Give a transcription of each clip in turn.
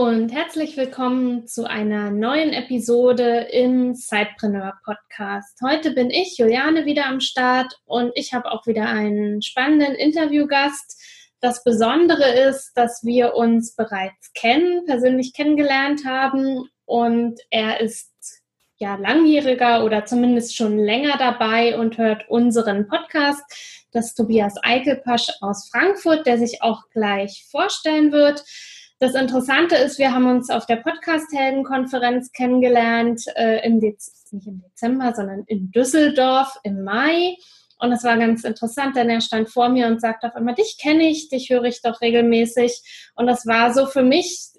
Und herzlich willkommen zu einer neuen Episode im Sidepreneur Podcast. Heute bin ich, Juliane, wieder am Start und ich habe auch wieder einen spannenden Interviewgast. Das Besondere ist, dass wir uns bereits kennen, persönlich kennengelernt haben und er ist ja langjähriger oder zumindest schon länger dabei und hört unseren Podcast. Das ist Tobias Eichelpasch aus Frankfurt, der sich auch gleich vorstellen wird. Das Interessante ist, wir haben uns auf der Podcast-Helden-Konferenz kennengelernt, äh, im Dez nicht im Dezember, sondern in Düsseldorf im Mai. Und es war ganz interessant, denn er stand vor mir und sagte auf einmal, dich kenne ich, dich höre ich doch regelmäßig. Und das war so für mich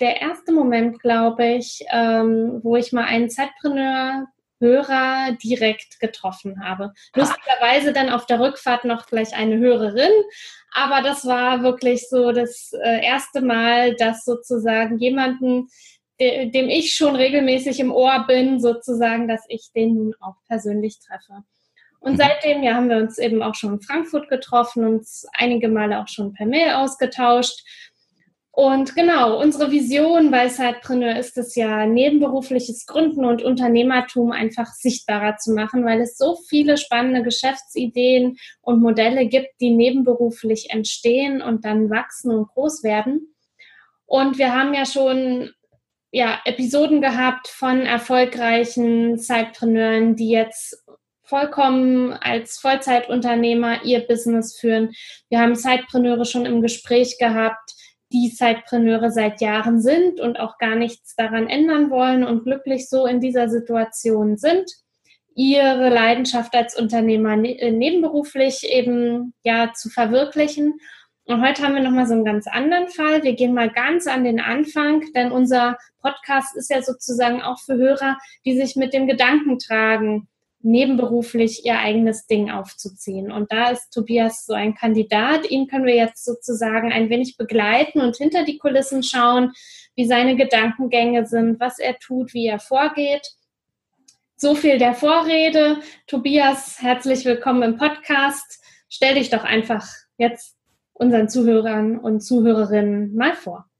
der erste Moment, glaube ich, ähm, wo ich mal einen Zeitpreneur Hörer direkt getroffen habe. Lustigerweise dann auf der Rückfahrt noch gleich eine Hörerin, aber das war wirklich so das äh, erste Mal, dass sozusagen jemanden, dem ich schon regelmäßig im Ohr bin, sozusagen, dass ich den nun auch persönlich treffe. Und mhm. seitdem ja, haben wir uns eben auch schon in Frankfurt getroffen, uns einige Male auch schon per Mail ausgetauscht. Und genau, unsere Vision bei Sidepreneur ist es ja, nebenberufliches Gründen und Unternehmertum einfach sichtbarer zu machen, weil es so viele spannende Geschäftsideen und Modelle gibt, die nebenberuflich entstehen und dann wachsen und groß werden. Und wir haben ja schon ja, Episoden gehabt von erfolgreichen Sidepreneuren, die jetzt vollkommen als Vollzeitunternehmer ihr Business führen. Wir haben Sidepreneure schon im Gespräch gehabt, die Zeitpreneure seit Jahren sind und auch gar nichts daran ändern wollen und glücklich so in dieser Situation sind, ihre Leidenschaft als Unternehmer ne äh, nebenberuflich eben ja zu verwirklichen. Und heute haben wir nochmal so einen ganz anderen Fall. Wir gehen mal ganz an den Anfang, denn unser Podcast ist ja sozusagen auch für Hörer, die sich mit dem Gedanken tragen, nebenberuflich ihr eigenes Ding aufzuziehen. Und da ist Tobias so ein Kandidat. Ihn können wir jetzt sozusagen ein wenig begleiten und hinter die Kulissen schauen, wie seine Gedankengänge sind, was er tut, wie er vorgeht. So viel der Vorrede. Tobias, herzlich willkommen im Podcast. Stell dich doch einfach jetzt unseren Zuhörern und Zuhörerinnen mal vor.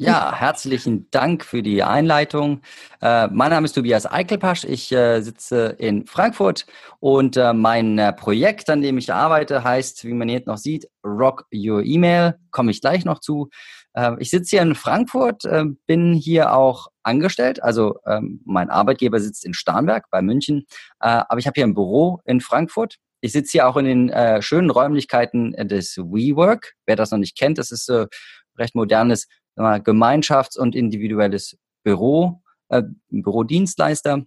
Ja, herzlichen Dank für die Einleitung. Äh, mein Name ist Tobias Eichelpasch. Ich äh, sitze in Frankfurt und äh, mein äh, Projekt, an dem ich arbeite, heißt, wie man jetzt noch sieht, Rock Your Email. Komme ich gleich noch zu. Äh, ich sitze hier in Frankfurt, äh, bin hier auch angestellt. Also ähm, mein Arbeitgeber sitzt in Starnberg bei München, aber ich habe hier ein Büro in Frankfurt. Ich sitze hier auch in den schönen Räumlichkeiten des WeWork. Wer das noch nicht kennt, das ist recht modernes Gemeinschafts- und individuelles Büro, äh, Bürodienstleister.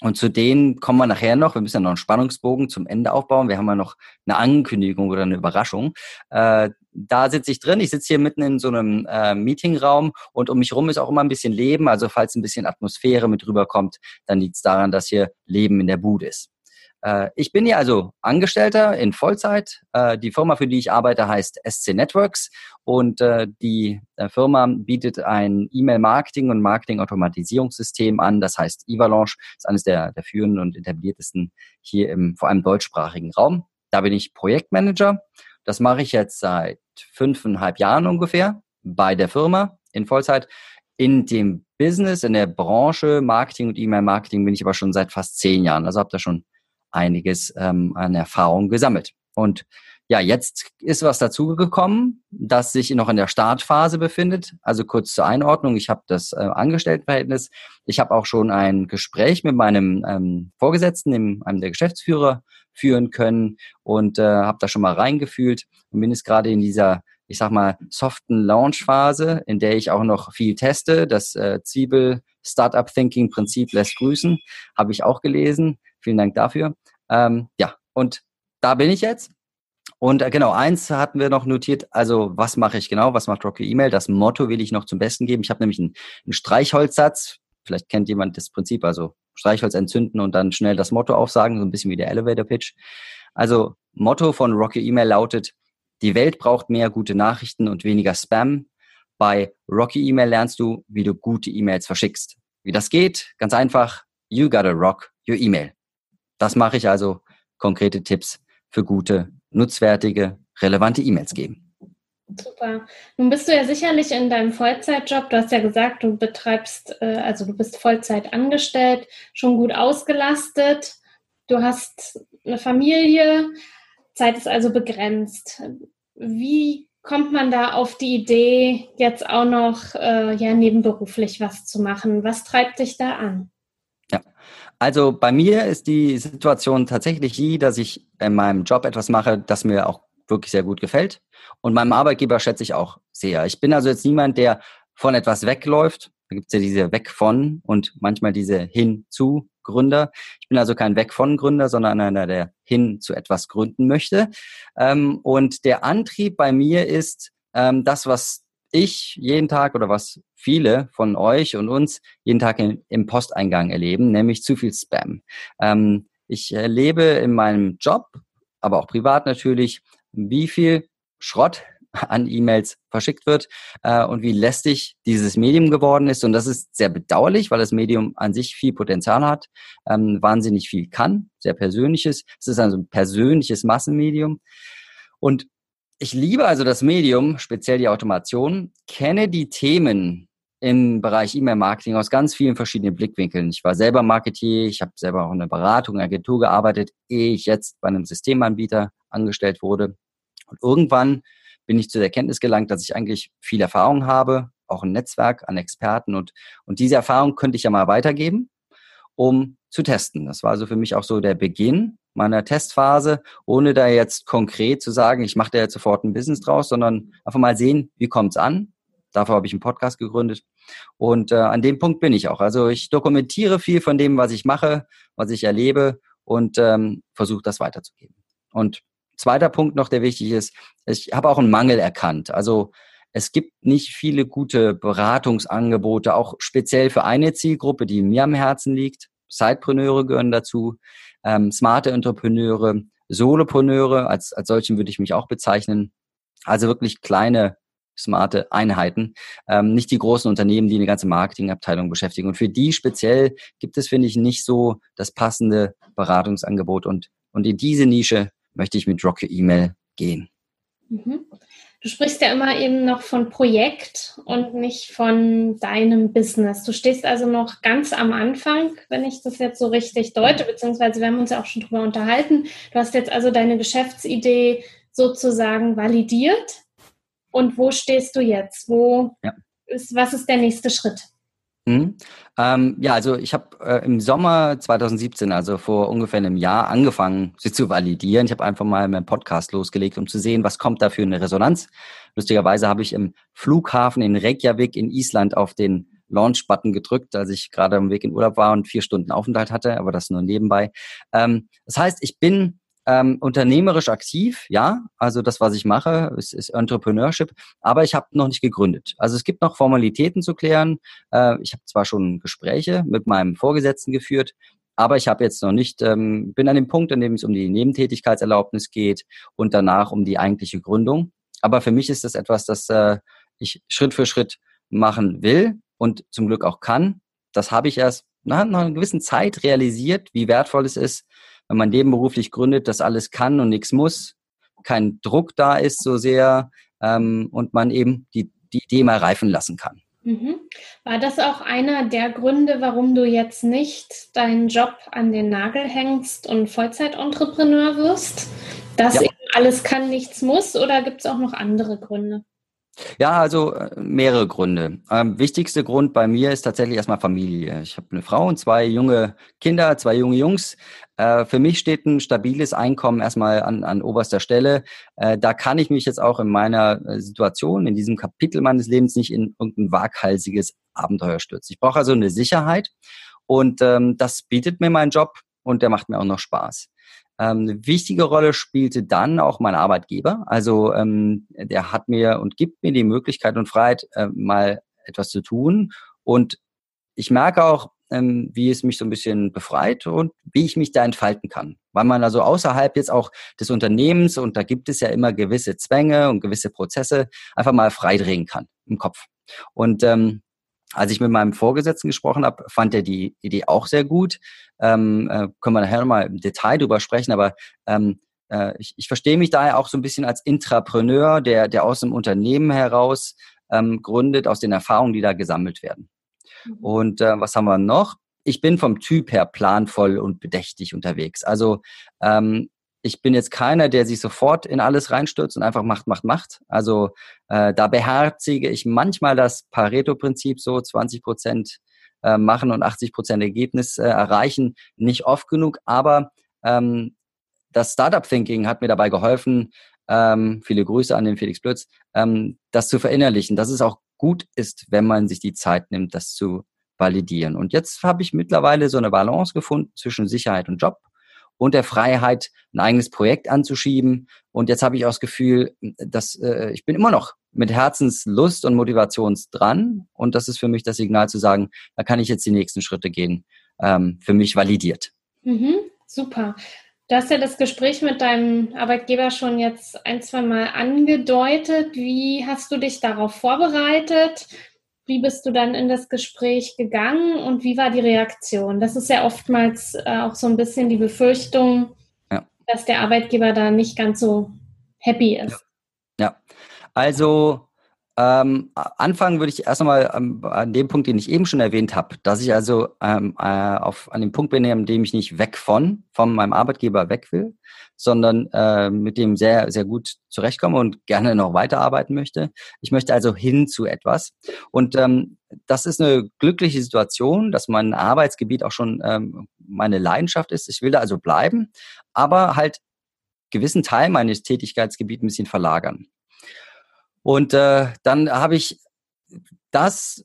Und zu denen kommen wir nachher noch. Wir müssen ja noch einen Spannungsbogen zum Ende aufbauen. Wir haben ja noch eine Ankündigung oder eine Überraschung. Äh, da sitze ich drin. Ich sitze hier mitten in so einem äh, Meetingraum und um mich rum ist auch immer ein bisschen Leben. Also falls ein bisschen Atmosphäre mit rüberkommt, dann liegt es daran, dass hier Leben in der Bude ist. Äh, ich bin hier also Angestellter in Vollzeit. Äh, die Firma, für die ich arbeite, heißt SC Networks und äh, die Firma bietet ein E-Mail-Marketing und Marketing-Automatisierungssystem an. Das heißt, Evalanche ist eines der, der führenden und etabliertesten hier im vor allem deutschsprachigen Raum. Da bin ich Projektmanager. Das mache ich jetzt seit fünfeinhalb Jahren ungefähr bei der Firma in Vollzeit. In dem Business, in der Branche Marketing und E-Mail-Marketing bin ich aber schon seit fast zehn Jahren. Also habe da schon einiges ähm, an Erfahrung gesammelt. Und ja, jetzt ist was dazugekommen, das sich noch in der Startphase befindet. Also kurz zur Einordnung, ich habe das äh, Angestelltenverhältnis. Ich habe auch schon ein Gespräch mit meinem ähm, Vorgesetzten, dem, einem der Geschäftsführer, führen können und äh, habe da schon mal reingefühlt und bin jetzt gerade in dieser, ich sag mal, soften Launch-Phase, in der ich auch noch viel teste. Das äh, Zwiebel Startup Thinking Prinzip lässt grüßen, habe ich auch gelesen. Vielen Dank dafür. Ähm, ja, und da bin ich jetzt. Und äh, genau, eins hatten wir noch notiert, also was mache ich genau, was macht Rocky E-Mail? Das Motto will ich noch zum Besten geben. Ich habe nämlich einen, einen Streichholzsatz, vielleicht kennt jemand das Prinzip, also Streichholz entzünden und dann schnell das Motto aufsagen, so ein bisschen wie der Elevator Pitch. Also Motto von Rocky E-Mail lautet, die Welt braucht mehr gute Nachrichten und weniger Spam. Bei Rocky E-Mail lernst du, wie du gute E-Mails verschickst. Wie das geht? Ganz einfach. You gotta rock your E-Mail. Das mache ich also. Konkrete Tipps für gute, nutzwertige, relevante E-Mails geben. Super. Nun bist du ja sicherlich in deinem Vollzeitjob, du hast ja gesagt, du betreibst, äh, also du bist Vollzeit angestellt, schon gut ausgelastet. Du hast eine Familie, Zeit ist also begrenzt. Wie kommt man da auf die Idee, jetzt auch noch äh, ja, nebenberuflich was zu machen? Was treibt dich da an? Ja, also bei mir ist die Situation tatsächlich die, dass ich in meinem Job etwas mache, das mir auch wirklich sehr gut gefällt. Und meinem Arbeitgeber schätze ich auch sehr. Ich bin also jetzt niemand, der von etwas wegläuft. Da gibt es ja diese Weg von und manchmal diese hin zu Gründer. Ich bin also kein Weg von Gründer, sondern einer, der hin zu etwas gründen möchte. Ähm, und der Antrieb bei mir ist ähm, das, was ich jeden Tag oder was viele von euch und uns jeden Tag in, im Posteingang erleben, nämlich zu viel Spam. Ähm, ich erlebe in meinem Job, aber auch privat natürlich, wie viel Schrott an E-Mails verschickt wird äh, und wie lästig dieses Medium geworden ist. Und das ist sehr bedauerlich, weil das Medium an sich viel Potenzial hat, ähm, wahnsinnig viel kann, sehr persönliches. Es ist also ein persönliches Massenmedium. Und ich liebe also das Medium, speziell die Automation, kenne die Themen im Bereich E-Mail-Marketing aus ganz vielen verschiedenen Blickwinkeln. Ich war selber Marketier, ich habe selber auch in einer Beratung, Agentur gearbeitet, ehe ich jetzt bei einem Systemanbieter angestellt wurde. Und irgendwann bin ich zu der Erkenntnis gelangt, dass ich eigentlich viel Erfahrung habe, auch ein Netzwerk an Experten und, und diese Erfahrung könnte ich ja mal weitergeben, um zu testen. Das war also für mich auch so der Beginn meiner Testphase, ohne da jetzt konkret zu sagen, ich mache da jetzt sofort ein Business draus, sondern einfach mal sehen, wie kommt's an. Dafür habe ich einen Podcast gegründet. Und äh, an dem Punkt bin ich auch. Also ich dokumentiere viel von dem, was ich mache, was ich erlebe und ähm, versuche das weiterzugeben. Und zweiter Punkt noch, der wichtig ist, ich habe auch einen Mangel erkannt. Also es gibt nicht viele gute Beratungsangebote, auch speziell für eine Zielgruppe, die mir am Herzen liegt. Sidepreneure gehören dazu, ähm, smarte Entrepreneure, Solopreneure, als, als solchen würde ich mich auch bezeichnen. Also wirklich kleine, smarte Einheiten, ähm, nicht die großen Unternehmen, die eine ganze Marketingabteilung beschäftigen. Und für die speziell gibt es, finde ich, nicht so das passende Beratungsangebot. Und, und in diese Nische möchte ich mit Rocket E-Mail gehen. Mhm. Du sprichst ja immer eben noch von Projekt und nicht von deinem Business. Du stehst also noch ganz am Anfang, wenn ich das jetzt so richtig deute, beziehungsweise wir haben uns ja auch schon drüber unterhalten. Du hast jetzt also deine Geschäftsidee sozusagen validiert. Und wo stehst du jetzt? Wo ja. ist, was ist der nächste Schritt? Mhm. Ähm, ja, also ich habe äh, im Sommer 2017, also vor ungefähr einem Jahr, angefangen, sie zu validieren. Ich habe einfach mal meinen Podcast losgelegt, um zu sehen, was kommt da für eine Resonanz. Lustigerweise habe ich im Flughafen in Reykjavik in Island auf den Launch-Button gedrückt, als ich gerade am Weg in Urlaub war und vier Stunden Aufenthalt hatte, aber das nur nebenbei. Ähm, das heißt, ich bin ähm, unternehmerisch aktiv, ja, also das, was ich mache, ist, ist Entrepreneurship, aber ich habe noch nicht gegründet. Also es gibt noch Formalitäten zu klären. Äh, ich habe zwar schon Gespräche mit meinem Vorgesetzten geführt, aber ich habe jetzt noch nicht, ähm, bin an dem Punkt, an dem es um die Nebentätigkeitserlaubnis geht und danach um die eigentliche Gründung. Aber für mich ist das etwas, das äh, ich Schritt für Schritt machen will und zum Glück auch kann. Das habe ich erst nach einer gewissen Zeit realisiert, wie wertvoll es ist, wenn man nebenberuflich gründet, das alles kann und nichts muss, kein Druck da ist so sehr ähm, und man eben die, die Idee mal reifen lassen kann. Mhm. War das auch einer der Gründe, warum du jetzt nicht deinen Job an den Nagel hängst und Vollzeitentrepreneur wirst? Dass ja. eben alles kann, nichts muss oder gibt es auch noch andere Gründe? Ja, also äh, mehrere Gründe. Ähm, wichtigster Grund bei mir ist tatsächlich erstmal Familie. Ich habe eine Frau und zwei junge Kinder, zwei junge Jungs. Äh, für mich steht ein stabiles Einkommen erstmal an, an oberster Stelle. Äh, da kann ich mich jetzt auch in meiner äh, Situation, in diesem Kapitel meines Lebens nicht in irgendein waghalsiges Abenteuer stürzen. Ich brauche also eine Sicherheit und ähm, das bietet mir mein Job und der macht mir auch noch Spaß. Ähm, eine wichtige Rolle spielte dann auch mein Arbeitgeber. Also ähm, der hat mir und gibt mir die Möglichkeit und Freiheit, äh, mal etwas zu tun. Und ich merke auch, ähm, wie es mich so ein bisschen befreit und wie ich mich da entfalten kann. Weil man also außerhalb jetzt auch des Unternehmens, und da gibt es ja immer gewisse Zwänge und gewisse Prozesse, einfach mal freidrehen kann im Kopf. Und ähm, als ich mit meinem Vorgesetzten gesprochen habe, fand er die Idee auch sehr gut. Ähm, äh, können wir nachher nochmal im Detail drüber sprechen, aber ähm, äh, ich, ich verstehe mich daher auch so ein bisschen als Intrapreneur, der, der aus dem Unternehmen heraus ähm, gründet, aus den Erfahrungen, die da gesammelt werden. Mhm. Und äh, was haben wir noch? Ich bin vom Typ her planvoll und bedächtig unterwegs. Also ähm, ich bin jetzt keiner, der sich sofort in alles reinstürzt und einfach macht, macht, macht. Also äh, da beherzige ich manchmal das Pareto-Prinzip so 20 Prozent äh, machen und 80 Prozent Ergebnis äh, erreichen. Nicht oft genug, aber ähm, das Startup-Thinking hat mir dabei geholfen, ähm, viele Grüße an den Felix Blötz, ähm, das zu verinnerlichen, dass es auch gut ist, wenn man sich die Zeit nimmt, das zu validieren. Und jetzt habe ich mittlerweile so eine Balance gefunden zwischen Sicherheit und Job und der Freiheit, ein eigenes Projekt anzuschieben. Und jetzt habe ich auch das Gefühl, dass äh, ich bin immer noch mit Herzenslust und Motivation dran. Und das ist für mich das Signal zu sagen, da kann ich jetzt die nächsten Schritte gehen, ähm, für mich validiert. Mhm, super. Du hast ja das Gespräch mit deinem Arbeitgeber schon jetzt ein, zwei Mal angedeutet. Wie hast du dich darauf vorbereitet? Wie bist du dann in das Gespräch gegangen und wie war die Reaktion? Das ist ja oftmals äh, auch so ein bisschen die Befürchtung, ja. dass der Arbeitgeber da nicht ganz so happy ist. Ja, ja. also ähm, anfangen würde ich erst einmal ähm, an dem Punkt, den ich eben schon erwähnt habe, dass ich also ähm, äh, auf, an dem Punkt bin, an dem ich nicht weg von, von meinem Arbeitgeber weg will, sondern äh, mit dem sehr, sehr gut zurechtkomme und gerne noch weiterarbeiten möchte. Ich möchte also hin zu etwas. Und ähm, das ist eine glückliche Situation, dass mein Arbeitsgebiet auch schon ähm, meine Leidenschaft ist. Ich will da also bleiben, aber halt gewissen Teil meines Tätigkeitsgebiets ein bisschen verlagern. Und äh, dann habe ich das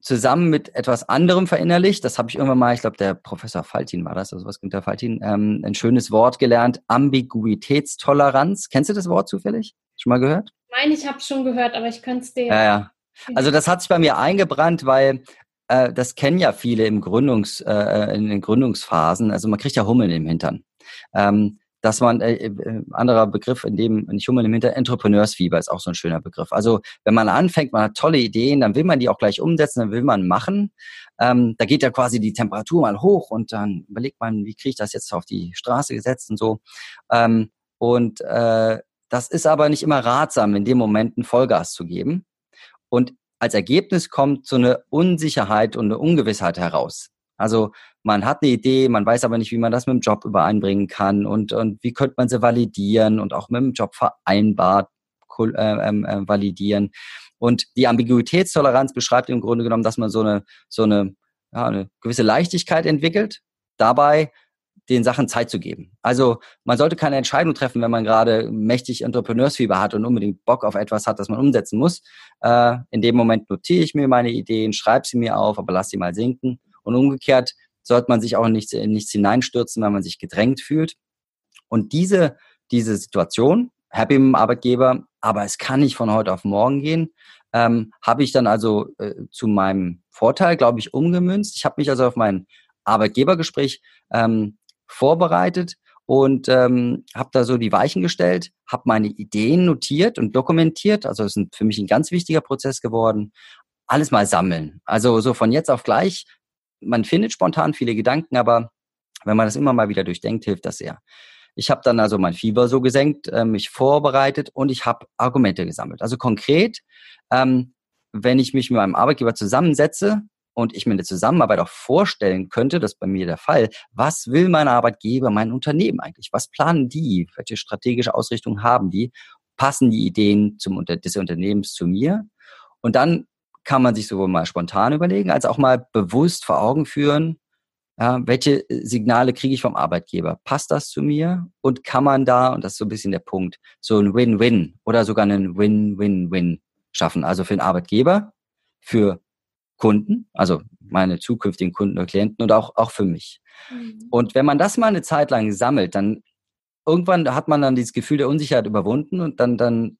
zusammen mit etwas anderem verinnerlicht. Das habe ich irgendwann mal, ich glaube, der Professor Faltin war das, also was Günther Faltin, ähm, ein schönes Wort gelernt, Ambiguitätstoleranz. Kennst du das Wort zufällig? Schon mal gehört? Nein, ich habe es schon gehört, aber ich könnte es dir. Ja, ja. Also das hat sich bei mir eingebrannt, weil äh, das kennen ja viele im Gründungs, äh, in den Gründungsphasen. Also man kriegt ja Hummeln im Hintern. Ähm, dass man, äh, äh, anderer Begriff, in dem, nicht Hummel im Hinter, Entrepreneursfieber ist auch so ein schöner Begriff. Also wenn man anfängt, man hat tolle Ideen, dann will man die auch gleich umsetzen, dann will man machen. Ähm, da geht ja quasi die Temperatur mal hoch und dann überlegt man, wie kriege ich das jetzt auf die Straße gesetzt und so. Ähm, und äh, das ist aber nicht immer ratsam, in dem Moment ein Vollgas zu geben. Und als Ergebnis kommt so eine Unsicherheit und eine Ungewissheit heraus. Also man hat eine Idee, man weiß aber nicht, wie man das mit dem Job übereinbringen kann und, und wie könnte man sie validieren und auch mit dem Job vereinbart äh, ähm, äh, validieren. Und die Ambiguitätstoleranz beschreibt im Grunde genommen, dass man so eine, so eine, ja, eine gewisse Leichtigkeit entwickelt, dabei den Sachen Zeit zu geben. Also man sollte keine Entscheidung treffen, wenn man gerade mächtig Entrepreneursfieber hat und unbedingt Bock auf etwas hat, das man umsetzen muss. Äh, in dem Moment notiere ich mir meine Ideen, schreibe sie mir auf, aber lass sie mal sinken und umgekehrt sollte man sich auch nicht in nichts hineinstürzen, wenn man sich gedrängt fühlt. Und diese, diese Situation, happy mit dem Arbeitgeber, aber es kann nicht von heute auf morgen gehen, ähm, habe ich dann also äh, zu meinem Vorteil, glaube ich, umgemünzt. Ich habe mich also auf mein Arbeitgebergespräch ähm, vorbereitet und ähm, habe da so die Weichen gestellt, habe meine Ideen notiert und dokumentiert. Also es ist für mich ein ganz wichtiger Prozess geworden. Alles mal sammeln. Also so von jetzt auf gleich man findet spontan viele Gedanken, aber wenn man das immer mal wieder durchdenkt, hilft das sehr. Ich habe dann also mein Fieber so gesenkt, äh, mich vorbereitet und ich habe Argumente gesammelt. Also konkret, ähm, wenn ich mich mit meinem Arbeitgeber zusammensetze und ich mir eine Zusammenarbeit auch vorstellen könnte, das ist bei mir der Fall, was will mein Arbeitgeber, mein Unternehmen eigentlich? Was planen die? Welche strategische Ausrichtung haben die? Passen die Ideen zum, des Unternehmens zu mir? Und dann kann man sich sowohl mal spontan überlegen, als auch mal bewusst vor Augen führen, ja, welche äh, Signale kriege ich vom Arbeitgeber? Passt das zu mir? Und kann man da, und das ist so ein bisschen der Punkt, so ein Win-Win oder sogar einen Win-Win-Win schaffen? Also für den Arbeitgeber, für Kunden, also meine zukünftigen Kunden oder Klienten und auch, auch für mich. Mhm. Und wenn man das mal eine Zeit lang sammelt, dann irgendwann hat man dann dieses Gefühl der Unsicherheit überwunden und dann, dann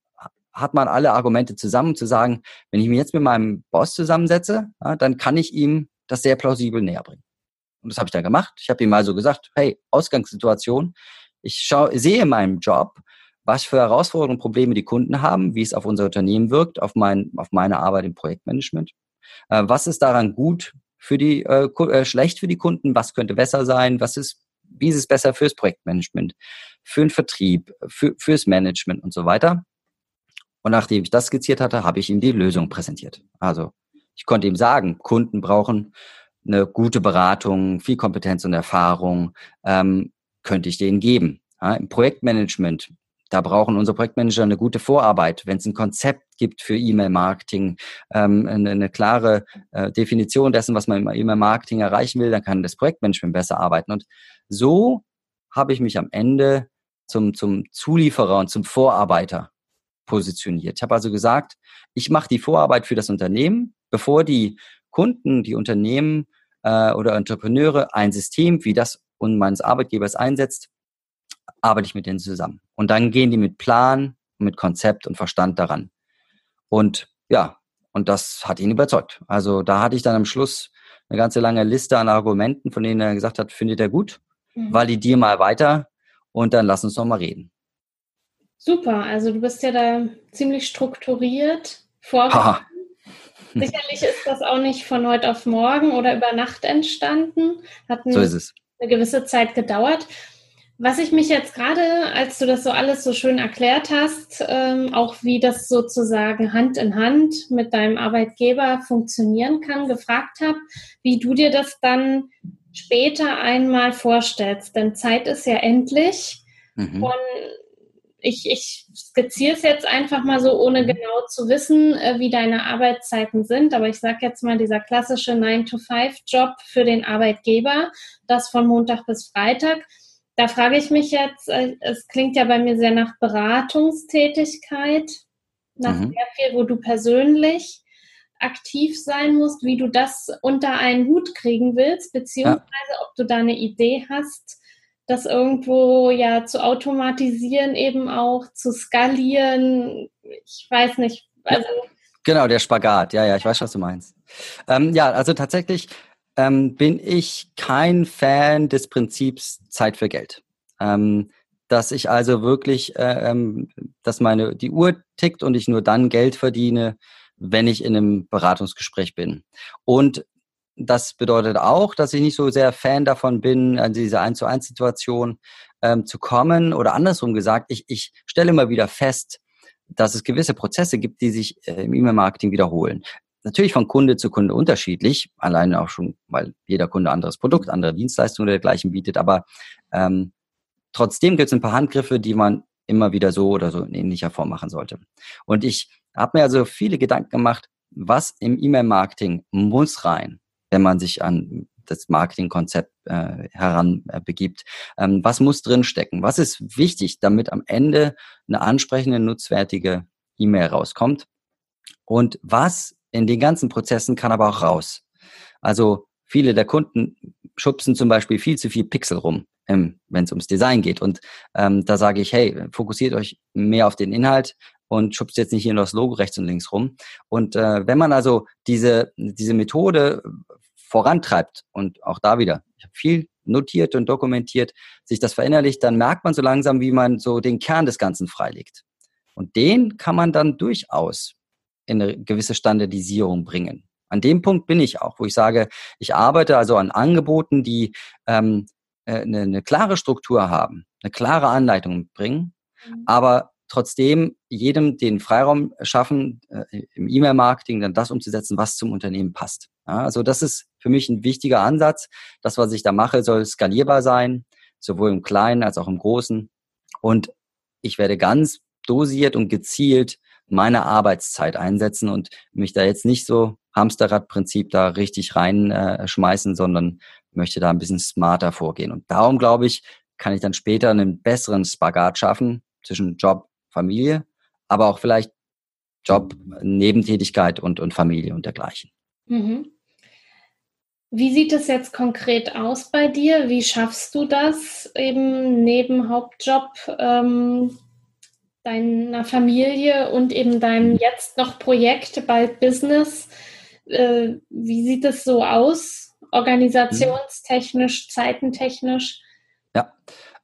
hat man alle Argumente zusammen, zu sagen, wenn ich mich jetzt mit meinem Boss zusammensetze, ja, dann kann ich ihm das sehr plausibel näher bringen. Und das habe ich dann gemacht. Ich habe ihm also gesagt, hey, Ausgangssituation, ich schau, sehe in meinem Job, was für Herausforderungen und Probleme die Kunden haben, wie es auf unser Unternehmen wirkt, auf, mein, auf meine Arbeit im Projektmanagement. Äh, was ist daran gut für die, äh, äh, schlecht für die Kunden? Was könnte besser sein? Was ist, wie ist es besser fürs Projektmanagement, für den Vertrieb, für, fürs Management und so weiter? Und nachdem ich das skizziert hatte, habe ich ihm die Lösung präsentiert. Also ich konnte ihm sagen, Kunden brauchen eine gute Beratung, viel Kompetenz und Erfahrung, ähm, könnte ich denen geben. Ja, Im Projektmanagement, da brauchen unsere Projektmanager eine gute Vorarbeit. Wenn es ein Konzept gibt für E-Mail-Marketing, ähm, eine, eine, klare äh, Definition dessen, was man im E-Mail-Marketing erreichen will, dann kann das Projektmanagement besser arbeiten. Und so habe ich mich am Ende zum, zum Zulieferer und zum Vorarbeiter positioniert. Ich habe also gesagt, ich mache die Vorarbeit für das Unternehmen, bevor die Kunden, die Unternehmen äh, oder Entrepreneure ein System wie das und meines Arbeitgebers einsetzt, arbeite ich mit denen zusammen. Und dann gehen die mit Plan, mit Konzept und Verstand daran. Und ja, und das hat ihn überzeugt. Also da hatte ich dann am Schluss eine ganze lange Liste an Argumenten, von denen er gesagt hat, findet er gut, mhm. validier mal weiter und dann lass uns noch mal reden. Super, also du bist ja da ziemlich strukturiert vorgegangen. Sicherlich ist das auch nicht von heute auf morgen oder über Nacht entstanden. Hat so ist es. eine gewisse Zeit gedauert. Was ich mich jetzt gerade, als du das so alles so schön erklärt hast, ähm, auch wie das sozusagen Hand in Hand mit deinem Arbeitgeber funktionieren kann, gefragt habe, wie du dir das dann später einmal vorstellst. Denn Zeit ist ja endlich. Mhm. Und ich, ich skizziere es jetzt einfach mal so, ohne mhm. genau zu wissen, äh, wie deine Arbeitszeiten sind. Aber ich sage jetzt mal, dieser klassische 9-to-5-Job für den Arbeitgeber, das von Montag bis Freitag. Da frage ich mich jetzt, äh, es klingt ja bei mir sehr nach Beratungstätigkeit, nach mhm. sehr viel, wo du persönlich aktiv sein musst, wie du das unter einen Hut kriegen willst, beziehungsweise ob du da eine Idee hast, das irgendwo ja zu automatisieren, eben auch zu skalieren. Ich weiß nicht. Also genau, der Spagat. Ja, ja, ich weiß, was du meinst. Ähm, ja, also tatsächlich ähm, bin ich kein Fan des Prinzips Zeit für Geld. Ähm, dass ich also wirklich, äh, ähm, dass meine die Uhr tickt und ich nur dann Geld verdiene, wenn ich in einem Beratungsgespräch bin. Und das bedeutet auch, dass ich nicht so sehr Fan davon bin, an diese 1 zu 1 Situation ähm, zu kommen. Oder andersrum gesagt, ich, ich stelle immer wieder fest, dass es gewisse Prozesse gibt, die sich äh, im E-Mail-Marketing wiederholen. Natürlich von Kunde zu Kunde unterschiedlich, alleine auch schon, weil jeder Kunde anderes Produkt, andere Dienstleistungen oder dergleichen bietet, aber ähm, trotzdem gibt es ein paar Handgriffe, die man immer wieder so oder so in ähnlicher Form machen sollte. Und ich habe mir also viele Gedanken gemacht, was im E-Mail-Marketing muss rein, wenn man sich an das Marketingkonzept äh, heranbegibt. Äh, ähm, was muss drinstecken? Was ist wichtig, damit am Ende eine ansprechende, nutzwertige E-Mail rauskommt? Und was in den ganzen Prozessen kann aber auch raus? Also viele der Kunden schubsen zum Beispiel viel zu viel Pixel rum, ähm, wenn es ums Design geht. Und ähm, da sage ich, hey, fokussiert euch mehr auf den Inhalt, und schubst jetzt nicht hier nur das Logo rechts und links rum. Und äh, wenn man also diese, diese Methode vorantreibt und auch da wieder, ich habe viel notiert und dokumentiert, sich das verinnerlicht, dann merkt man so langsam, wie man so den Kern des Ganzen freilegt. Und den kann man dann durchaus in eine gewisse Standardisierung bringen. An dem Punkt bin ich auch, wo ich sage, ich arbeite also an Angeboten, die ähm, eine, eine klare Struktur haben, eine klare Anleitung bringen, mhm. aber trotzdem jedem den Freiraum schaffen, äh, im E-Mail-Marketing dann das umzusetzen, was zum Unternehmen passt. Ja, also das ist für mich ein wichtiger Ansatz. Das, was ich da mache, soll skalierbar sein, sowohl im Kleinen als auch im Großen. Und ich werde ganz dosiert und gezielt meine Arbeitszeit einsetzen und mich da jetzt nicht so Hamsterradprinzip da richtig reinschmeißen, äh, sondern möchte da ein bisschen smarter vorgehen. Und darum glaube ich, kann ich dann später einen besseren Spagat schaffen zwischen Job Familie, aber auch vielleicht Job, Nebentätigkeit und, und Familie und dergleichen. Mhm. Wie sieht es jetzt konkret aus bei dir? Wie schaffst du das eben neben Hauptjob, ähm, deiner Familie und eben deinem mhm. jetzt noch Projekt, bald Business? äh, wie sieht es so aus, organisationstechnisch, zeitentechnisch? Ja,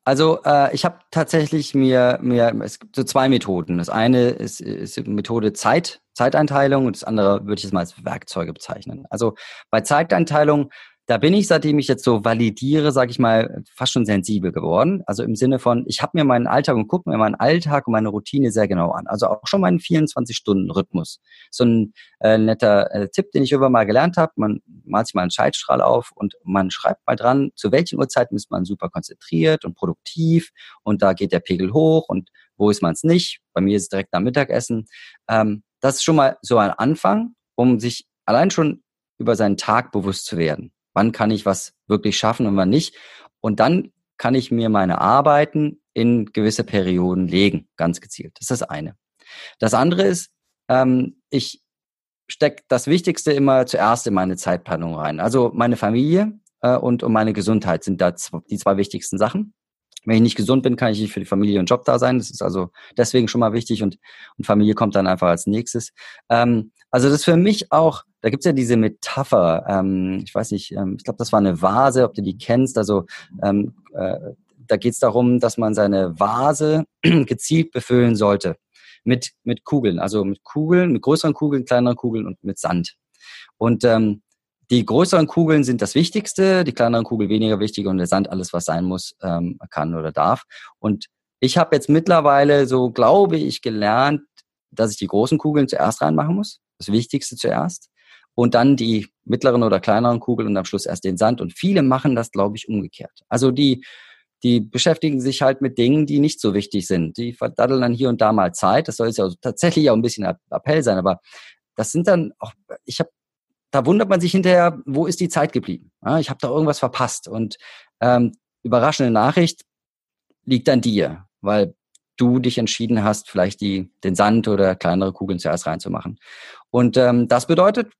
also äh, ich habe tatsächlich mir, mir, es gibt so zwei Methoden. Das eine ist, ist Methode Zeit, Zeiteinteilung und das andere würde ich jetzt mal als Werkzeuge bezeichnen. Also bei Zeiteinteilung da bin ich, seitdem ich jetzt so validiere, sage ich mal, fast schon sensibel geworden. Also im Sinne von, ich habe mir meinen Alltag und gucke mir meinen Alltag und meine Routine sehr genau an. Also auch schon meinen 24-Stunden-Rhythmus. So ein äh, netter äh, Tipp, den ich irgendwann mal gelernt habe. Man malt sich mal einen Schaltstrahl auf und man schreibt mal dran, zu welchen Uhrzeiten ist man super konzentriert und produktiv und da geht der Pegel hoch und wo ist man es nicht. Bei mir ist es direkt am Mittagessen. Ähm, das ist schon mal so ein Anfang, um sich allein schon über seinen Tag bewusst zu werden wann kann ich was wirklich schaffen und wann nicht. Und dann kann ich mir meine Arbeiten in gewisse Perioden legen, ganz gezielt. Das ist das eine. Das andere ist, ähm, ich stecke das Wichtigste immer zuerst in meine Zeitplanung rein. Also meine Familie äh, und, und meine Gesundheit sind da die zwei wichtigsten Sachen. Wenn ich nicht gesund bin, kann ich nicht für die Familie und Job da sein. Das ist also deswegen schon mal wichtig und, und Familie kommt dann einfach als nächstes. Ähm, also das ist für mich auch, da gibt's ja diese Metapher, ähm, ich weiß nicht, ähm, ich glaube, das war eine Vase, ob du die kennst. Also ähm, äh, da geht's darum, dass man seine Vase gezielt befüllen sollte mit, mit Kugeln, also mit Kugeln, mit größeren Kugeln, kleineren Kugeln und mit Sand. Und ähm, die größeren Kugeln sind das Wichtigste, die kleineren Kugeln weniger wichtig und der Sand alles, was sein muss, ähm, kann oder darf. Und ich habe jetzt mittlerweile so, glaube ich, gelernt, dass ich die großen Kugeln zuerst reinmachen muss, das Wichtigste zuerst, und dann die mittleren oder kleineren Kugeln und am Schluss erst den Sand. Und viele machen das, glaube ich, umgekehrt. Also die, die beschäftigen sich halt mit Dingen, die nicht so wichtig sind. Die verdaddeln dann hier und da mal Zeit. Das soll jetzt ja tatsächlich auch ein bisschen Appell sein, aber das sind dann auch, ich habe da wundert man sich hinterher, wo ist die Zeit geblieben? Ja, ich habe da irgendwas verpasst. Und ähm, überraschende Nachricht liegt an dir, weil du dich entschieden hast, vielleicht die, den Sand oder kleinere Kugeln zuerst reinzumachen. Und ähm, das bedeutet,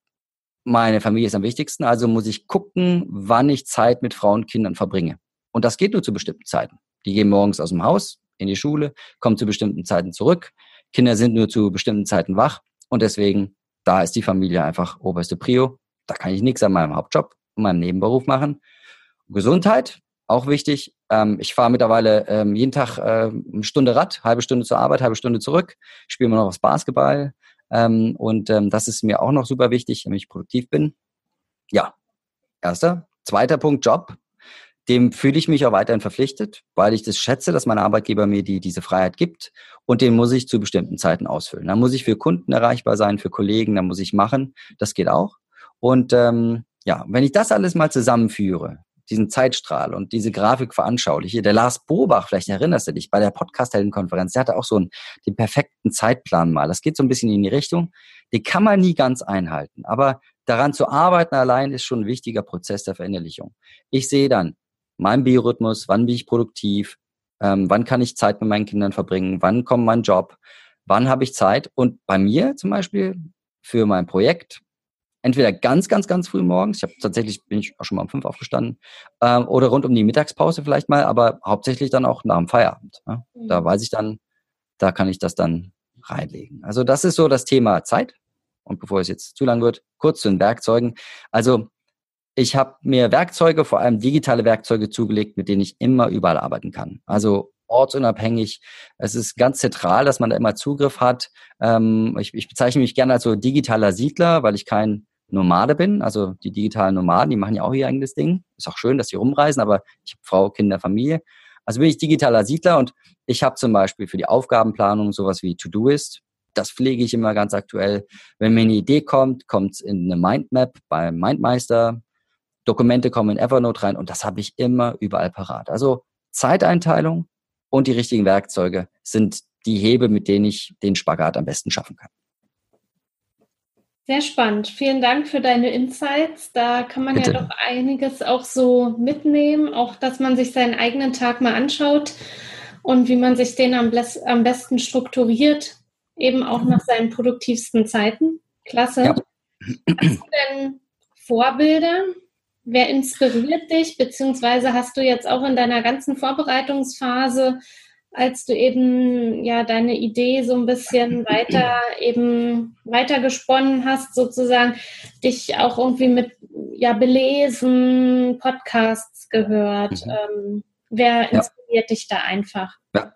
meine Familie ist am wichtigsten, also muss ich gucken, wann ich Zeit mit Frauen und Kindern verbringe. Und das geht nur zu bestimmten Zeiten. Die gehen morgens aus dem Haus in die Schule, kommen zu bestimmten Zeiten zurück. Kinder sind nur zu bestimmten Zeiten wach und deswegen da ist die Familie einfach oberste Prio. Da kann ich nichts an meinem Hauptjob und meinem Nebenberuf machen. Gesundheit, auch wichtig. Ähm, ich fahre mittlerweile ähm, jeden Tag äh, eine Stunde Rad, halbe Stunde zur Arbeit, halbe Stunde zurück, spiele immer noch was Basketball. Ähm, und ähm, das ist mir auch noch super wichtig, damit ich produktiv bin. Ja, erster. Zweiter Punkt, Job dem fühle ich mich auch weiterhin verpflichtet, weil ich das schätze, dass mein Arbeitgeber mir die, diese Freiheit gibt und den muss ich zu bestimmten Zeiten ausfüllen. Da muss ich für Kunden erreichbar sein, für Kollegen, da muss ich machen. Das geht auch. Und ähm, ja, wenn ich das alles mal zusammenführe, diesen Zeitstrahl und diese Grafik veranschauliche, der Lars Bobach, vielleicht erinnerst du dich, bei der Podcast-Heldenkonferenz, der hatte auch so einen, den perfekten Zeitplan mal. Das geht so ein bisschen in die Richtung. Den kann man nie ganz einhalten. Aber daran zu arbeiten allein ist schon ein wichtiger Prozess der Verinnerlichung. Ich sehe dann, mein Biorhythmus, wann bin ich produktiv, ähm, wann kann ich Zeit mit meinen Kindern verbringen, wann kommt mein Job, wann habe ich Zeit. Und bei mir zum Beispiel für mein Projekt, entweder ganz, ganz, ganz früh morgens, ich habe tatsächlich, bin ich auch schon mal um fünf aufgestanden, ähm, oder rund um die Mittagspause vielleicht mal, aber hauptsächlich dann auch nach dem Feierabend. Ja? Mhm. Da weiß ich dann, da kann ich das dann reinlegen. Also das ist so das Thema Zeit. Und bevor es jetzt zu lang wird, kurz zu den Werkzeugen. Also ich habe mir Werkzeuge, vor allem digitale Werkzeuge zugelegt, mit denen ich immer überall arbeiten kann. Also ortsunabhängig. Es ist ganz zentral, dass man da immer Zugriff hat. Ähm, ich, ich bezeichne mich gerne als so digitaler Siedler, weil ich kein Nomade bin. Also die digitalen Nomaden, die machen ja auch ihr eigenes Ding. Ist auch schön, dass sie rumreisen, aber ich habe Frau, Kinder, Familie. Also bin ich digitaler Siedler und ich habe zum Beispiel für die Aufgabenplanung sowas wie To-Do-Ist. Das pflege ich immer ganz aktuell. Wenn mir eine Idee kommt, kommt es in eine Mindmap beim Mindmeister. Dokumente kommen in Evernote rein und das habe ich immer überall parat. Also Zeiteinteilung und die richtigen Werkzeuge sind die Hebel, mit denen ich den Spagat am besten schaffen kann. Sehr spannend. Vielen Dank für deine Insights. Da kann man Bitte. ja doch einiges auch so mitnehmen, auch dass man sich seinen eigenen Tag mal anschaut und wie man sich den am, am besten strukturiert, eben auch nach seinen produktivsten Zeiten. Klasse. Ja. Hast du denn Vorbilder, Wer inspiriert dich, beziehungsweise hast du jetzt auch in deiner ganzen Vorbereitungsphase als du eben ja deine Idee so ein bisschen weiter eben weiter gesponnen hast, sozusagen dich auch irgendwie mit ja belesen, Podcasts gehört. Mhm. Ähm, wer inspiriert ja. dich da einfach? Ja.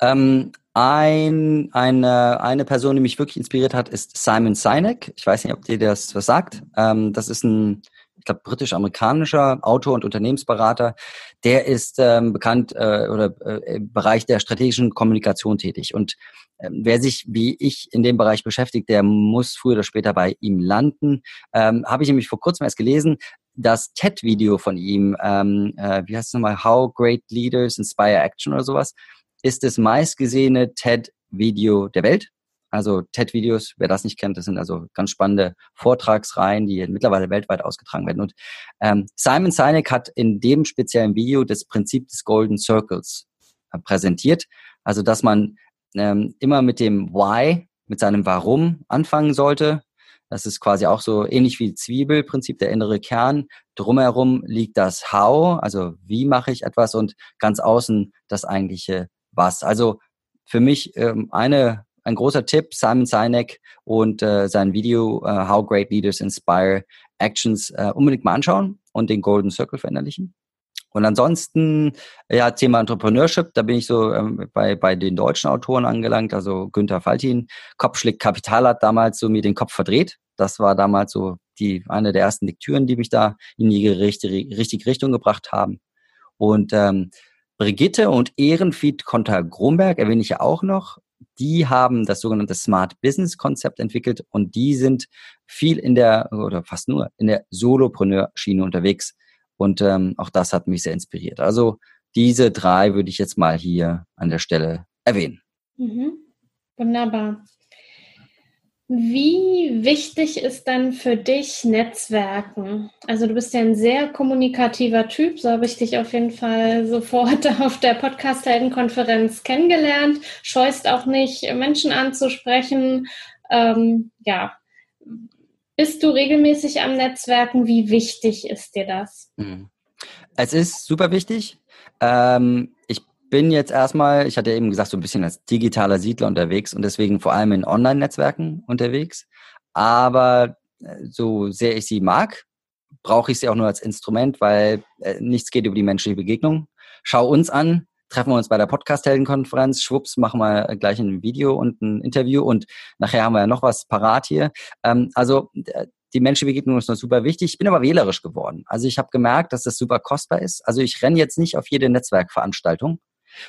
Ähm, ein, eine, eine Person, die mich wirklich inspiriert hat, ist Simon Sinek. Ich weiß nicht, ob dir das was sagt. Ähm, das ist ein ich glaube, britisch-amerikanischer Autor und Unternehmensberater, der ist ähm, bekannt äh, oder äh, im Bereich der strategischen Kommunikation tätig. Und äh, wer sich wie ich in dem Bereich beschäftigt, der muss früher oder später bei ihm landen. Ähm, Habe ich nämlich vor kurzem erst gelesen, das TED-Video von ihm, ähm, äh, wie heißt es nochmal, How Great Leaders Inspire Action oder sowas, ist das meistgesehene TED-Video der Welt. Also TED-Videos, wer das nicht kennt, das sind also ganz spannende Vortragsreihen, die mittlerweile weltweit ausgetragen werden. Und ähm, Simon Sinek hat in dem speziellen Video das Prinzip des Golden Circles äh, präsentiert. Also dass man ähm, immer mit dem Why, mit seinem Warum anfangen sollte. Das ist quasi auch so ähnlich wie Zwiebelprinzip, der innere Kern. Drumherum liegt das How, also wie mache ich etwas und ganz außen das eigentliche Was. Also für mich ähm, eine ein großer Tipp, Simon Sinek und äh, sein Video äh, How Great Leaders Inspire Actions äh, unbedingt mal anschauen und den Golden Circle verinnerlichen. Und ansonsten, ja, Thema Entrepreneurship, da bin ich so ähm, bei, bei den deutschen Autoren angelangt, also Günther Faltin. Kopfschlick Kapital hat damals so mir den Kopf verdreht. Das war damals so die, eine der ersten Lektüren, die mich da in die richtige, richtige Richtung gebracht haben. Und ähm, Brigitte und Ehrenfried Konter-Gromberg erwähne ich ja auch noch die haben das sogenannte Smart Business Konzept entwickelt und die sind viel in der, oder fast nur, in der Solopreneur-Schiene unterwegs. Und ähm, auch das hat mich sehr inspiriert. Also diese drei würde ich jetzt mal hier an der Stelle erwähnen. Mhm. Wunderbar. Wie wichtig ist dann für dich Netzwerken? Also du bist ja ein sehr kommunikativer Typ, so habe ich dich auf jeden Fall sofort auf der Podcast-Heldenkonferenz kennengelernt, scheust auch nicht, Menschen anzusprechen. Ähm, ja, bist du regelmäßig am Netzwerken? Wie wichtig ist dir das? Mhm. Es ist super wichtig. Ähm, ich bin jetzt erstmal, ich hatte eben gesagt, so ein bisschen als digitaler Siedler unterwegs und deswegen vor allem in Online-Netzwerken unterwegs. Aber äh, so sehr ich sie mag, brauche ich sie auch nur als Instrument, weil äh, nichts geht über die menschliche Begegnung. Schau uns an, treffen wir uns bei der Podcast-Helden-Konferenz, schwupps, machen wir gleich ein Video und ein Interview und nachher haben wir ja noch was parat hier. Ähm, also die menschliche Begegnung ist noch super wichtig. Ich bin aber wählerisch geworden. Also ich habe gemerkt, dass das super kostbar ist. Also ich renne jetzt nicht auf jede Netzwerkveranstaltung,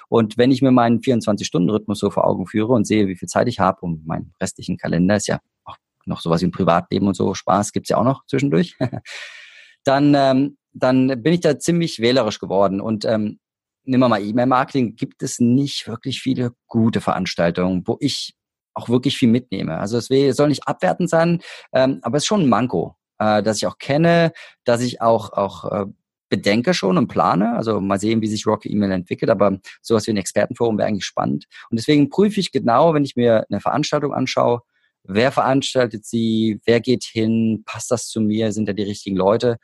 und wenn ich mir meinen 24-Stunden-Rhythmus so vor Augen führe und sehe, wie viel Zeit ich habe und meinen restlichen Kalender ist ja auch noch sowas wie ein Privatleben und so, Spaß gibt's ja auch noch zwischendurch, dann, ähm, dann bin ich da ziemlich wählerisch geworden. Und ähm, nehmen wir mal E-Mail-Marketing, gibt es nicht wirklich viele gute Veranstaltungen, wo ich auch wirklich viel mitnehme. Also es soll nicht abwertend sein, ähm, aber es ist schon ein Manko, äh, dass ich auch kenne, dass ich auch, auch äh, bedenke schon und plane. Also mal sehen, wie sich Rocky E-Mail entwickelt, aber sowas wie ein Expertenforum wäre eigentlich spannend. Und deswegen prüfe ich genau, wenn ich mir eine Veranstaltung anschaue, wer veranstaltet sie, wer geht hin, passt das zu mir, sind da die richtigen Leute?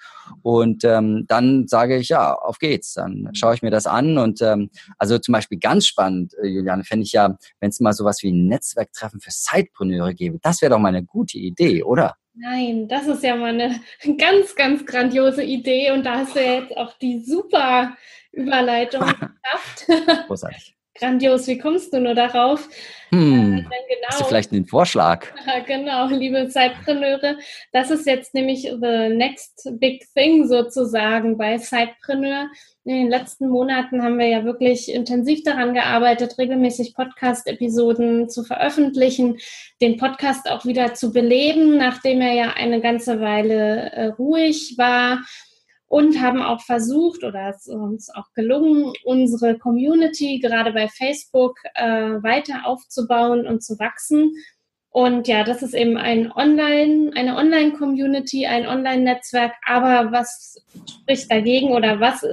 Und ähm, dann sage ich, ja, auf geht's. Dann schaue ich mir das an. Und ähm, also zum Beispiel ganz spannend, äh, Juliane, fände ich ja, wenn es mal sowas wie ein Netzwerktreffen für Sidepreneure gäbe. Das wäre doch mal eine gute Idee, oder? Nein, das ist ja mal eine ganz, ganz grandiose Idee und da hast du jetzt auch die super Überleitung geschafft. Großartig. Grandios, wie kommst du nur darauf? Hm, äh, genau, hast du vielleicht einen Vorschlag? genau, liebe Zeitpreneure. Das ist jetzt nämlich the next big thing sozusagen bei Zeitpreneur. In den letzten Monaten haben wir ja wirklich intensiv daran gearbeitet, regelmäßig Podcast-Episoden zu veröffentlichen, den Podcast auch wieder zu beleben, nachdem er ja eine ganze Weile äh, ruhig war und haben auch versucht oder es ist uns auch gelungen, unsere Community gerade bei Facebook äh, weiter aufzubauen und zu wachsen. Und ja, das ist eben ein Online, eine Online-Community, ein Online-Netzwerk. Aber was spricht dagegen oder was,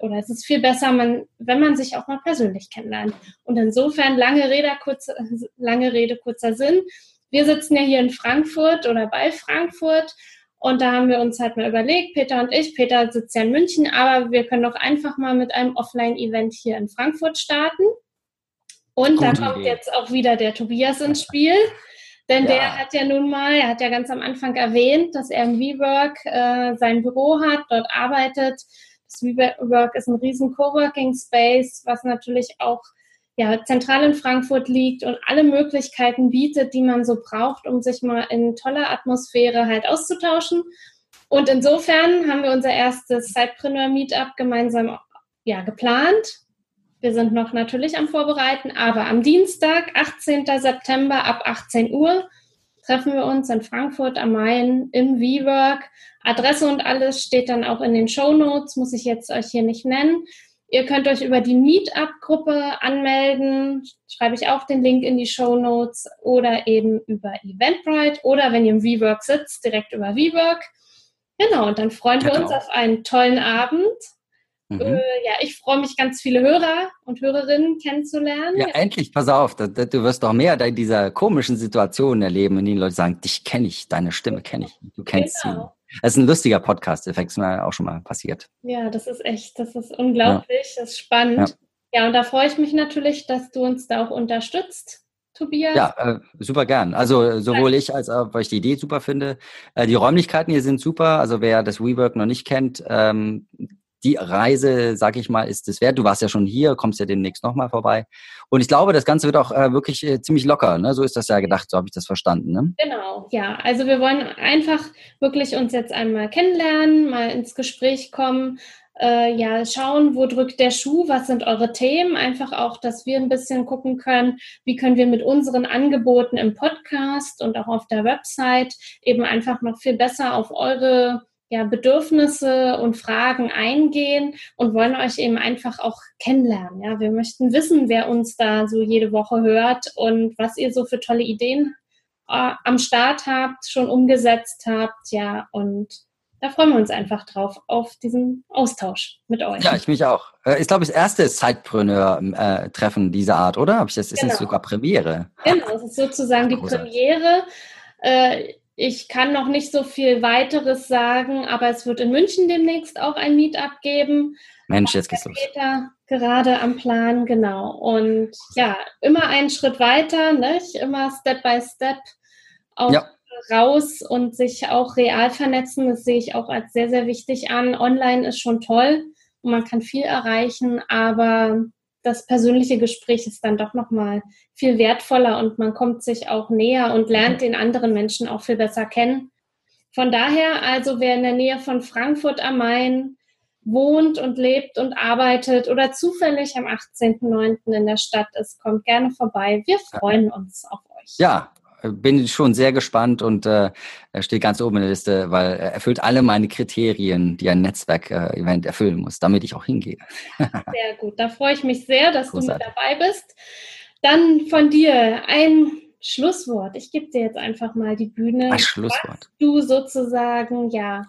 oder es ist viel besser, man, wenn man sich auch mal persönlich kennenlernt. Und insofern lange Rede, kurze, lange Rede, kurzer Sinn. Wir sitzen ja hier in Frankfurt oder bei Frankfurt und da haben wir uns halt mal überlegt, Peter und ich, Peter sitzt ja in München, aber wir können doch einfach mal mit einem Offline-Event hier in Frankfurt starten. Und Gute da kommt Idee. jetzt auch wieder der Tobias ins Spiel. Denn ja. der hat ja nun mal, er hat ja ganz am Anfang erwähnt, dass er im WeWork äh, sein Büro hat, dort arbeitet. Das WeWork ist ein riesen Coworking Space, was natürlich auch ja, zentral in Frankfurt liegt und alle Möglichkeiten bietet, die man so braucht, um sich mal in toller Atmosphäre halt auszutauschen. Und insofern haben wir unser erstes Sidepreneur Meetup gemeinsam ja, geplant. Wir sind noch natürlich am Vorbereiten, aber am Dienstag, 18. September ab 18 Uhr treffen wir uns in Frankfurt am Main im WeWork. Adresse und alles steht dann auch in den Show Notes, muss ich jetzt euch hier nicht nennen. Ihr könnt euch über die Meetup-Gruppe anmelden, schreibe ich auch den Link in die Show Notes oder eben über Eventbrite oder wenn ihr im WeWork sitzt, direkt über WeWork. Genau, und dann freuen wir uns auf einen tollen Abend Mhm. Äh, ja, ich freue mich, ganz viele Hörer und Hörerinnen kennenzulernen. Ja, ja. endlich, pass auf, da, da, du wirst doch mehr dieser komischen Situationen erleben, in denen Leute sagen, dich kenne ich, deine Stimme kenne ich, du kennst genau. sie. Das ist ein lustiger Podcast-Effekt, ist mir auch schon mal passiert. Ja, das ist echt, das ist unglaublich, ja. das ist spannend. Ja. ja, und da freue ich mich natürlich, dass du uns da auch unterstützt. Tobias? Ja, äh, super gern. Also sowohl ich als auch, weil ich die Idee super finde. Äh, die Räumlichkeiten hier sind super. Also wer das WeWork noch nicht kennt, ähm, die Reise, sag ich mal, ist es wert. Du warst ja schon hier, kommst ja demnächst nochmal vorbei. Und ich glaube, das Ganze wird auch äh, wirklich äh, ziemlich locker. Ne? So ist das ja gedacht, so habe ich das verstanden. Ne? Genau, ja. Also wir wollen einfach wirklich uns jetzt einmal kennenlernen, mal ins Gespräch kommen. Äh, ja, schauen, wo drückt der Schuh, was sind eure Themen, einfach auch, dass wir ein bisschen gucken können, wie können wir mit unseren Angeboten im Podcast und auch auf der Website eben einfach noch viel besser auf eure ja, Bedürfnisse und Fragen eingehen und wollen euch eben einfach auch kennenlernen. Ja, wir möchten wissen, wer uns da so jede Woche hört und was ihr so für tolle Ideen äh, am Start habt, schon umgesetzt habt. Ja, und da freuen wir uns einfach drauf, auf diesen Austausch mit euch. Ja, ich mich auch. Äh, ich glaube, das erste Zeitpreneur-Treffen äh, dieser Art, oder? Hab ich das ist genau. sogar Premiere. Genau, es ist sozusagen die Premiere. Äh, ich kann noch nicht so viel weiteres sagen, aber es wird in München demnächst auch ein Meetup geben. Mensch, jetzt geht's los. Gerade am Plan, genau. Und ja, immer einen Schritt weiter, nicht? immer Step by Step auch ja. raus und sich auch real vernetzen. Das sehe ich auch als sehr, sehr wichtig an. Online ist schon toll und man kann viel erreichen, aber das persönliche Gespräch ist dann doch nochmal viel wertvoller und man kommt sich auch näher und lernt den anderen Menschen auch viel besser kennen. Von daher also, wer in der Nähe von Frankfurt am Main wohnt und lebt und arbeitet oder zufällig am 18.09. in der Stadt ist, kommt gerne vorbei. Wir freuen uns auf euch. Ja, bin schon sehr gespannt und äh, steht ganz oben in der Liste, weil er erfüllt alle meine Kriterien, die ein Netzwerk-Event erfüllen muss, damit ich auch hingehe. sehr gut, da freue ich mich sehr, dass Großartig. du mit dabei bist. Dann von dir ein Schlusswort. Ich gebe dir jetzt einfach mal die Bühne. Ein Schlusswort. du sozusagen, ja,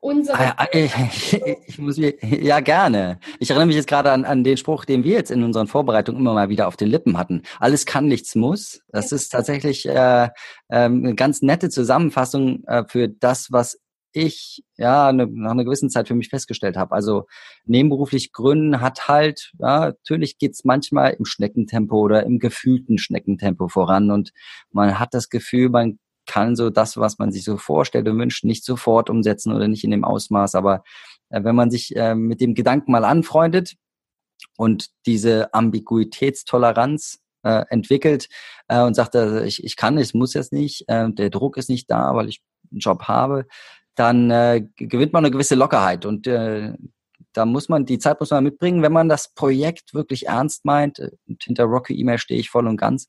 unsere. Ah, ich, ich, muss mir, ja, gerne. Ich erinnere mich jetzt gerade an, an den Spruch, den wir jetzt in unseren Vorbereitungen immer mal wieder auf den Lippen hatten. Alles kann, nichts muss. Das ist tatsächlich äh, äh, eine ganz nette Zusammenfassung äh, für das, was ich ja ne, nach einer gewissen Zeit für mich festgestellt habe. Also nebenberuflich gründen hat halt, ja, natürlich geht's manchmal im Schneckentempo oder im gefühlten Schneckentempo voran und man hat das Gefühl, man kann so das, was man sich so vorstellt und wünscht, nicht sofort umsetzen oder nicht in dem Ausmaß. Aber äh, wenn man sich äh, mit dem Gedanken mal anfreundet und diese Ambiguitätstoleranz äh, entwickelt äh, und sagt, also ich, ich kann, ich muss jetzt nicht, äh, der Druck ist nicht da, weil ich einen Job habe, dann äh, gewinnt man eine gewisse Lockerheit und äh, da muss man, die Zeit muss man mitbringen, wenn man das Projekt wirklich ernst meint, und hinter Rocky E-Mail stehe ich voll und ganz,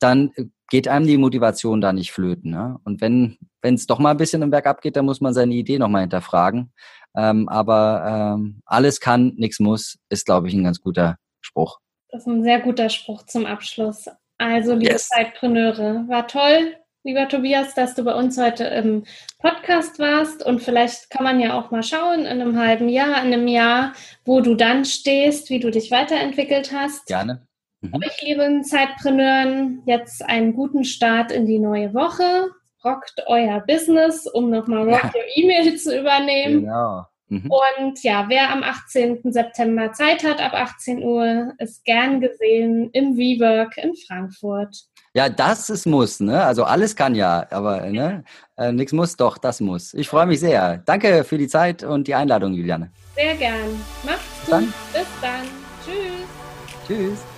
dann geht einem die Motivation da nicht flöten. Ne? Und wenn wenn es doch mal ein bisschen im Berg abgeht, dann muss man seine Idee nochmal hinterfragen. Ähm, aber ähm, alles kann, nichts muss, ist, glaube ich, ein ganz guter Spruch. Das ist ein sehr guter Spruch zum Abschluss. Also, liebe yes. Zeitpreneure, war toll, lieber Tobias, dass du bei uns heute im Podcast warst. Und vielleicht kann man ja auch mal schauen in einem halben Jahr, in einem Jahr, wo du dann stehst, wie du dich weiterentwickelt hast. Gerne. Mhm. Euch, lieben Zeitpreneuren, jetzt einen guten Start in die neue Woche. Rockt euer Business, um nochmal Rock ja. Your E-Mail zu übernehmen. Genau. Mhm. Und ja, wer am 18. September Zeit hat, ab 18 Uhr, ist gern gesehen im WeWork in Frankfurt. Ja, das ist muss, ne? Also alles kann ja, aber ne? Äh, nichts muss, doch, das muss. Ich freue mich sehr. Danke für die Zeit und die Einladung, Juliane. Sehr gern. Macht's Bis gut. Dann. Bis dann. Tschüss. Tschüss.